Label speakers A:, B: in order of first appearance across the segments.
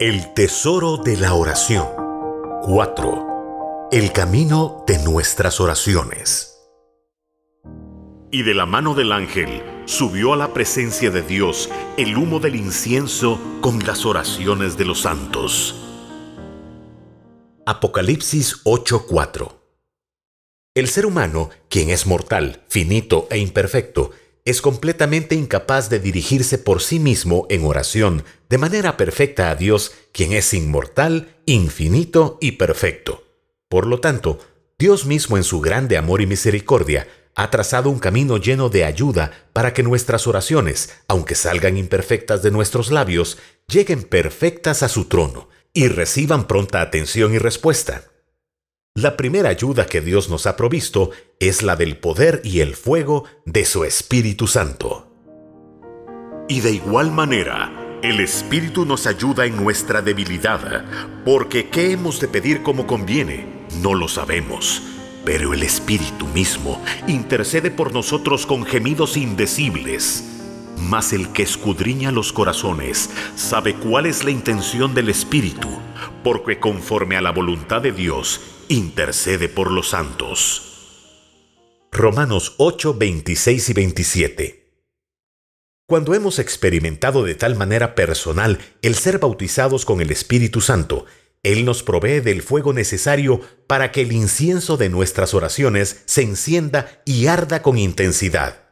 A: El tesoro de la oración. 4. El camino de nuestras oraciones. Y de la mano del ángel subió a la presencia de Dios el humo del incienso con las oraciones de los santos. Apocalipsis 8:4 El ser humano, quien es mortal, finito e imperfecto, es completamente incapaz de dirigirse por sí mismo en oración de manera perfecta a Dios, quien es inmortal, infinito y perfecto. Por lo tanto, Dios mismo en su grande amor y misericordia ha trazado un camino lleno de ayuda para que nuestras oraciones, aunque salgan imperfectas de nuestros labios, lleguen perfectas a su trono y reciban pronta atención y respuesta. La primera ayuda que Dios nos ha provisto es la del poder y el fuego de su Espíritu Santo. Y de igual manera, el Espíritu nos ayuda en nuestra debilidad, porque ¿qué hemos de pedir como conviene? No lo sabemos, pero el Espíritu mismo intercede por nosotros con gemidos indecibles. Mas el que escudriña los corazones sabe cuál es la intención del Espíritu, porque conforme a la voluntad de Dios, intercede por los santos. Romanos 8, 26 y 27. Cuando hemos experimentado de tal manera personal el ser bautizados con el Espíritu Santo, Él nos provee del fuego necesario para que el incienso de nuestras oraciones se encienda y arda con intensidad.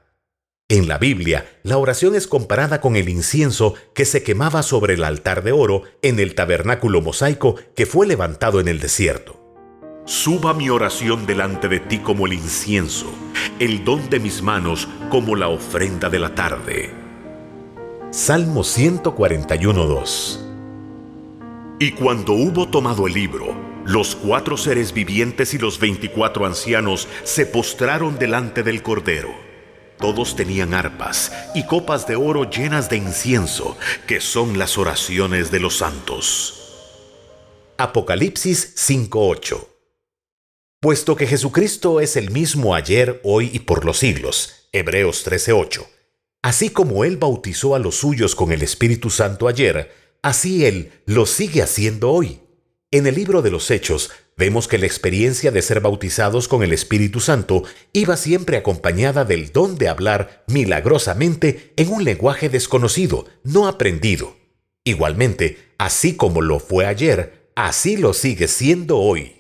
A: En la Biblia, la oración es comparada con el incienso que se quemaba sobre el altar de oro en el tabernáculo mosaico que fue levantado en el desierto. Suba mi oración delante de ti como el incienso, el don de mis manos como la ofrenda de la tarde. Salmo 141.2 Y cuando hubo tomado el libro, los cuatro seres vivientes y los veinticuatro ancianos se postraron delante del Cordero. Todos tenían arpas y copas de oro llenas de incienso, que son las oraciones de los santos. Apocalipsis 5.8 Puesto que Jesucristo es el mismo ayer, hoy y por los siglos. Hebreos 13:8. Así como Él bautizó a los suyos con el Espíritu Santo ayer, así Él lo sigue haciendo hoy. En el libro de los Hechos vemos que la experiencia de ser bautizados con el Espíritu Santo iba siempre acompañada del don de hablar milagrosamente en un lenguaje desconocido, no aprendido. Igualmente, así como lo fue ayer, así lo sigue siendo hoy.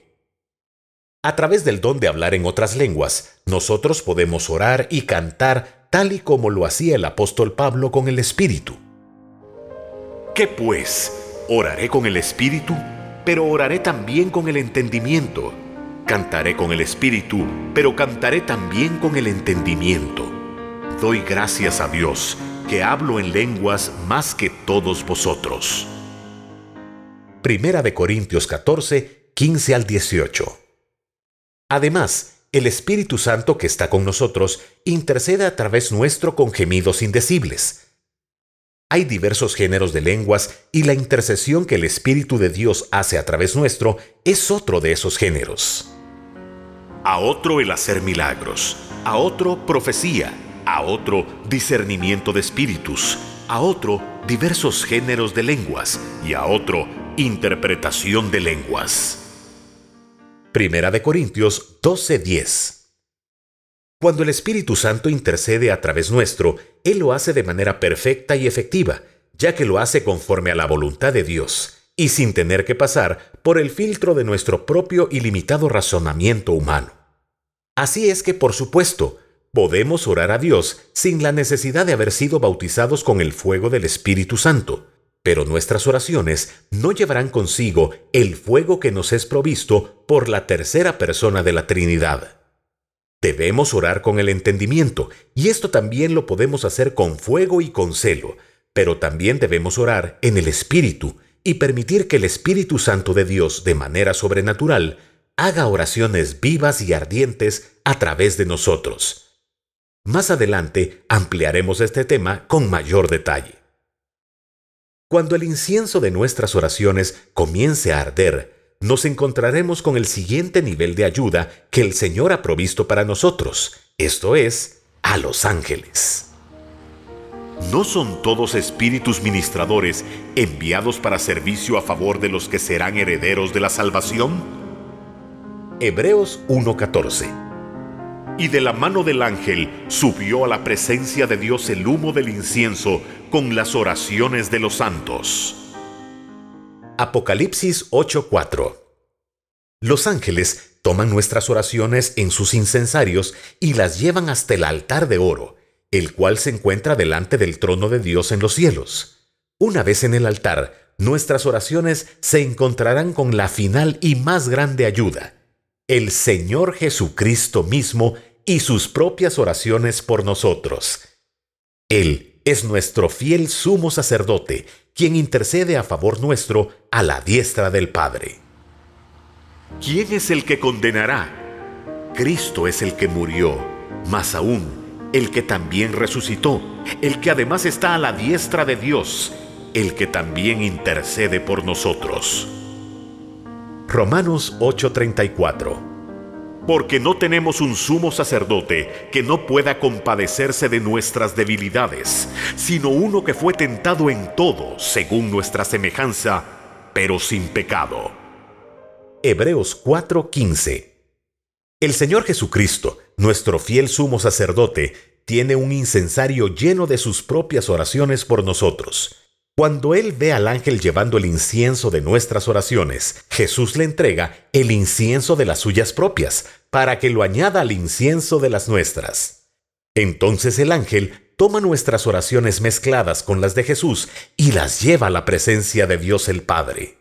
A: A través del don de hablar en otras lenguas, nosotros podemos orar y cantar tal y como lo hacía el apóstol Pablo con el Espíritu. ¿Qué pues? Oraré con el Espíritu, pero oraré también con el entendimiento. Cantaré con el Espíritu, pero cantaré también con el entendimiento. Doy gracias a Dios, que hablo en lenguas más que todos vosotros. Primera de Corintios 14, 15 al 18. Además, el Espíritu Santo que está con nosotros intercede a través nuestro con gemidos indecibles. Hay diversos géneros de lenguas y la intercesión que el Espíritu de Dios hace a través nuestro es otro de esos géneros. A otro el hacer milagros, a otro profecía, a otro discernimiento de espíritus, a otro diversos géneros de lenguas y a otro interpretación de lenguas. Primera de Corintios 12:10. Cuando el Espíritu Santo intercede a través nuestro, Él lo hace de manera perfecta y efectiva, ya que lo hace conforme a la voluntad de Dios, y sin tener que pasar por el filtro de nuestro propio y limitado razonamiento humano. Así es que, por supuesto, podemos orar a Dios sin la necesidad de haber sido bautizados con el fuego del Espíritu Santo, pero nuestras oraciones no llevarán consigo el fuego que nos es provisto por la tercera persona de la Trinidad. Debemos orar con el entendimiento, y esto también lo podemos hacer con fuego y con celo, pero también debemos orar en el Espíritu y permitir que el Espíritu Santo de Dios, de manera sobrenatural, haga oraciones vivas y ardientes a través de nosotros. Más adelante ampliaremos este tema con mayor detalle. Cuando el incienso de nuestras oraciones comience a arder, nos encontraremos con el siguiente nivel de ayuda que el Señor ha provisto para nosotros, esto es, a los ángeles. ¿no son todos espíritus ministradores enviados para servicio a favor de los que serán herederos de la salvación? Hebreos 1:14 y de la mano del ángel subió a la presencia de Dios el humo del incienso con las oraciones de los santos. Apocalipsis 8:4 Los ángeles toman nuestras oraciones en sus incensarios y las llevan hasta el altar de oro, el cual se encuentra delante del trono de Dios en los cielos. Una vez en el altar, nuestras oraciones se encontrarán con la final y más grande ayuda. El Señor Jesucristo mismo y sus propias oraciones por nosotros. Él es nuestro fiel sumo sacerdote, quien intercede a favor nuestro a la diestra del Padre. ¿Quién es el que condenará? Cristo es el que murió, más aún, el que también resucitó, el que además está a la diestra de Dios, el que también intercede por nosotros. Romanos 8:34 porque no tenemos un sumo sacerdote que no pueda compadecerse de nuestras debilidades, sino uno que fue tentado en todo según nuestra semejanza, pero sin pecado. Hebreos 4:15 El Señor Jesucristo, nuestro fiel sumo sacerdote, tiene un incensario lleno de sus propias oraciones por nosotros. Cuando Él ve al ángel llevando el incienso de nuestras oraciones, Jesús le entrega el incienso de las suyas propias, para que lo añada al incienso de las nuestras. Entonces el ángel toma nuestras oraciones mezcladas con las de Jesús y las lleva a la presencia de Dios el Padre.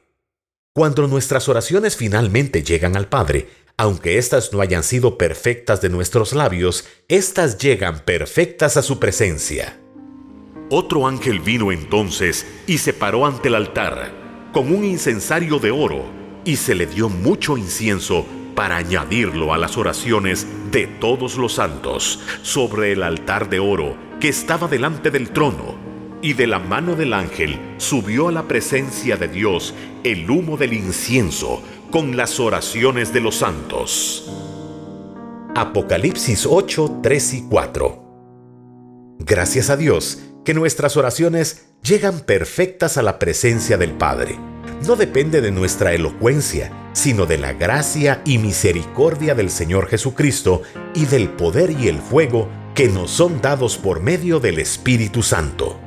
A: Cuando nuestras oraciones finalmente llegan al Padre, aunque éstas no hayan sido perfectas de nuestros labios, éstas llegan perfectas a su presencia. Otro ángel vino entonces y se paró ante el altar con un incensario de oro y se le dio mucho incienso para añadirlo a las oraciones de todos los santos sobre el altar de oro que estaba delante del trono. Y de la mano del ángel subió a la presencia de Dios el humo del incienso con las oraciones de los santos. Apocalipsis 8, 3 y 4 Gracias a Dios, que nuestras oraciones llegan perfectas a la presencia del Padre. No depende de nuestra elocuencia, sino de la gracia y misericordia del Señor Jesucristo y del poder y el fuego que nos son dados por medio del Espíritu Santo.